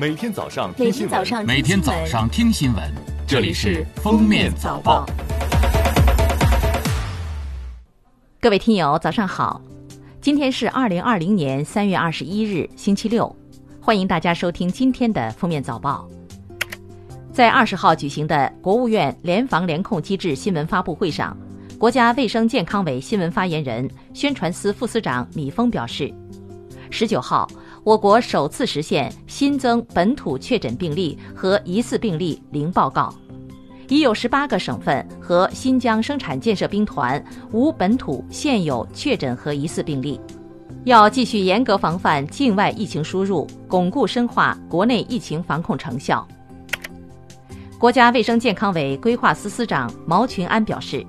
每天早上听新闻，天早上每天早上听新闻，这里是《封面早报》。各位听友，早上好！今天是二零二零年三月二十一日，星期六，欢迎大家收听今天的《封面早报》。在二十号举行的国务院联防联控机制新闻发布会上，国家卫生健康委新闻发言人、宣传司副司长米峰表示，十九号，我国首次实现新增本土确诊病例和疑似病例零报告，已有十八个省份和新疆生产建设兵团无本土现有确诊和疑似病例。要继续严格防范境外疫情输入，巩固深化国内疫情防控成效。国家卫生健康委规划司司长毛群安表示，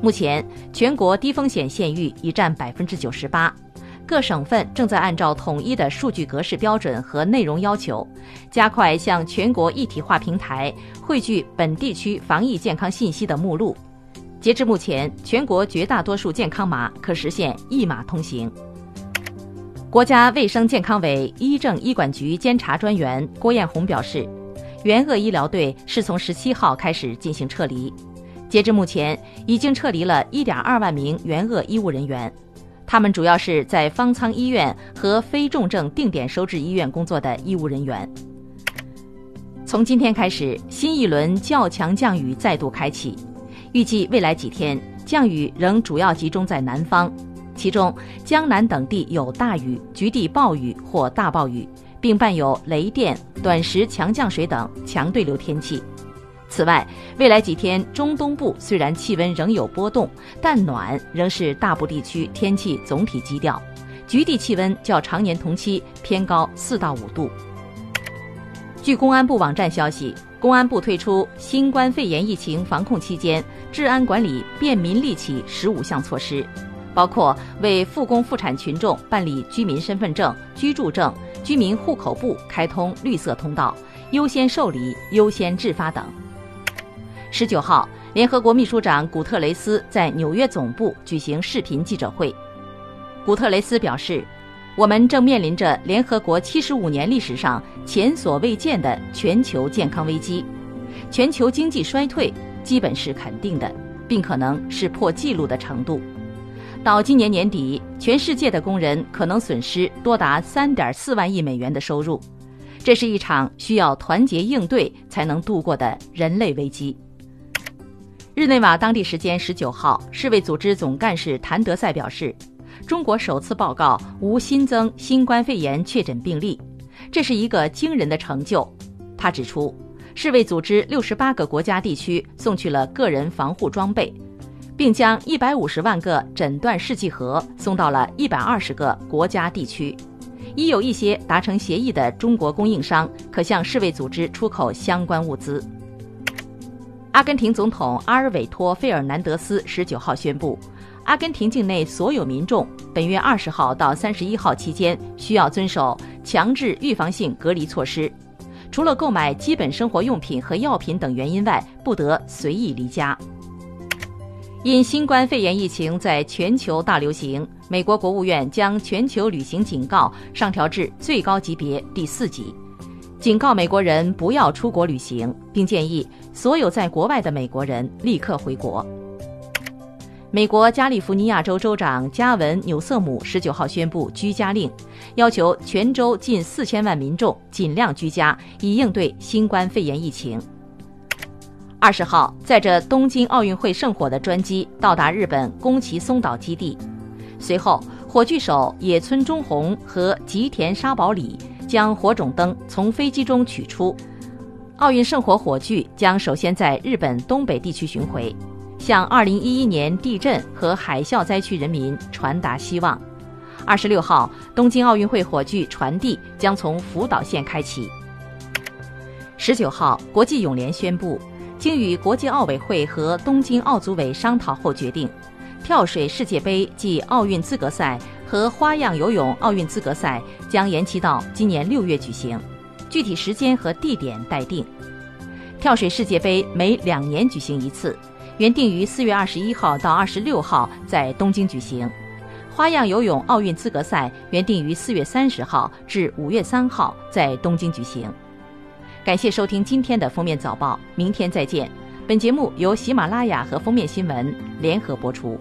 目前全国低风险县域已占百分之九十八，各省份正在按照统一的数据格式标准和内容要求，加快向全国一体化平台汇聚本地区防疫健康信息的目录。截至目前，全国绝大多数健康码可实现一码通行。国家卫生健康委医政医管局监察专员郭艳红表示，援鄂医疗队是从十七号开始进行撤离，截至目前，已经撤离了一点二万名援鄂医务人员，他们主要是在方舱医院和非重症定点收治医院工作的医务人员。从今天开始，新一轮较强降雨再度开启，预计未来几天降雨仍主要集中在南方。其中，江南等地有大雨、局地暴雨或大暴雨，并伴有雷电、短时强降水等强对流天气。此外，未来几天中东部虽然气温仍有波动，但暖仍是大部地区天气总体基调，局地气温较常年同期偏高四到五度。据公安部网站消息，公安部推出新冠肺炎疫情防控期间治安管理便民利企十五项措施。包括为复工复产群众办理居民身份证、居住证、居民户口簿开通绿色通道，优先受理、优先制发等。十九号，联合国秘书长古特雷斯在纽约总部举行视频记者会。古特雷斯表示，我们正面临着联合国七十五年历史上前所未见的全球健康危机，全球经济衰退基本是肯定的，并可能是破纪录的程度。到今年年底，全世界的工人可能损失多达三点四万亿美元的收入，这是一场需要团结应对才能度过的人类危机。日内瓦当地时间十九号，世卫组织总干事谭德赛表示，中国首次报告无新增新冠肺炎确诊病例，这是一个惊人的成就。他指出，世卫组织六十八个国家地区送去了个人防护装备。并将一百五十万个诊断试剂盒送到了一百二十个国家地区，已有一些达成协议的中国供应商可向世卫组织出口相关物资。阿根廷总统阿尔韦托·费尔南德斯十九号宣布，阿根廷境内所有民众本月二十号到三十一号期间需要遵守强制预防性隔离措施，除了购买基本生活用品和药品等原因外，不得随意离家。因新冠肺炎疫情在全球大流行，美国国务院将全球旅行警告上调至最高级别第四级，警告美国人不要出国旅行，并建议所有在国外的美国人立刻回国。美国加利福尼亚州州长加文·纽瑟姆十九号宣布居家令，要求全州近四千万民众尽量居家，以应对新冠肺炎疫情。二十号，载着东京奥运会圣火的专机到达日本宫崎松岛基地，随后火炬手野村忠宏和吉田沙保里将火种灯从飞机中取出。奥运圣火火炬将首先在日本东北地区巡回，向2011年地震和海啸灾区人民传达希望。二十六号，东京奥运会火炬传递将从福岛县开启。十九号，国际泳联宣布。经与国际奥委会和东京奥组委商讨后决定，跳水世界杯暨奥运资格赛和花样游泳奥运资格赛将延期到今年六月举行，具体时间和地点待定。跳水世界杯每两年举行一次，原定于四月二十一号到二十六号在东京举行；花样游泳奥运资格赛原定于四月三十号至五月三号在东京举行。感谢收听今天的封面早报，明天再见。本节目由喜马拉雅和封面新闻联合播出。